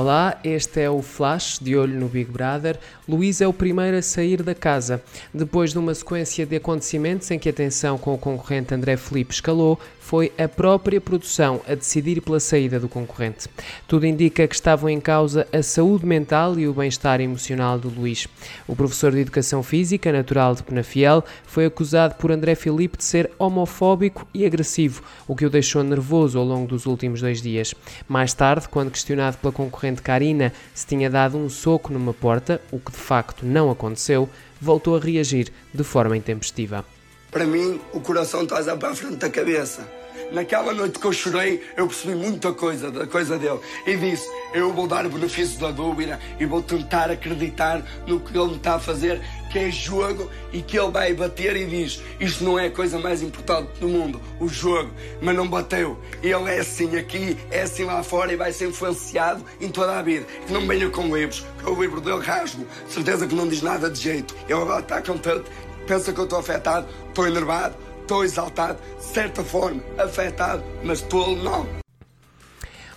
Olá, este é o Flash de olho no Big Brother. Luís é o primeiro a sair da casa. Depois de uma sequência de acontecimentos em que a tensão com o concorrente André Felipe escalou, foi a própria produção a decidir pela saída do concorrente. Tudo indica que estavam em causa a saúde mental e o bem-estar emocional do Luís. O professor de Educação Física, natural de Penafiel, foi acusado por André Felipe de ser homofóbico e agressivo, o que o deixou nervoso ao longo dos últimos dois dias. Mais tarde, quando questionado pela concorrente Karina se tinha dado um soco numa porta, o que de facto não aconteceu, voltou a reagir de forma intempestiva. Para mim, o coração está para a frente da cabeça. Naquela noite que eu chorei, eu percebi muita coisa da coisa dele. E disse: Eu vou dar o benefício da dúvida e vou tentar acreditar no que ele está a fazer, que é jogo e que ele vai bater e diz: Isto não é a coisa mais importante do mundo, o jogo. Mas não bateu. Ele é assim aqui, é assim lá fora e vai ser influenciado em toda a vida. Que não venha com livros, que o livro dele rasgo. Certeza que não diz nada de jeito. Ele agora está contente pensa que eu estou afetado, estou enervado, estou exaltado, de certa forma, afetado, mas estou não.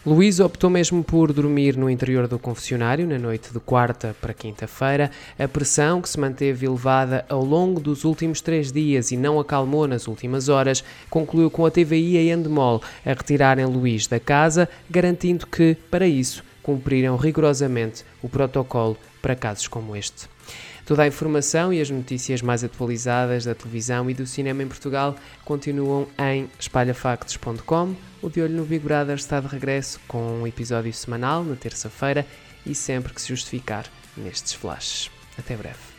Luís optou mesmo por dormir no interior do confessionário na noite de quarta para quinta-feira. A pressão que se manteve elevada ao longo dos últimos três dias e não acalmou nas últimas horas, concluiu com a TVI e a Endemol a retirarem Luís da casa, garantindo que, para isso, cumpriram rigorosamente o protocolo para casos como este. Toda a informação e as notícias mais atualizadas da televisão e do cinema em Portugal continuam em espalhafactos.com. O De Olho no Big Brother está de regresso com um episódio semanal na terça-feira e sempre que se justificar nestes flashes. Até breve.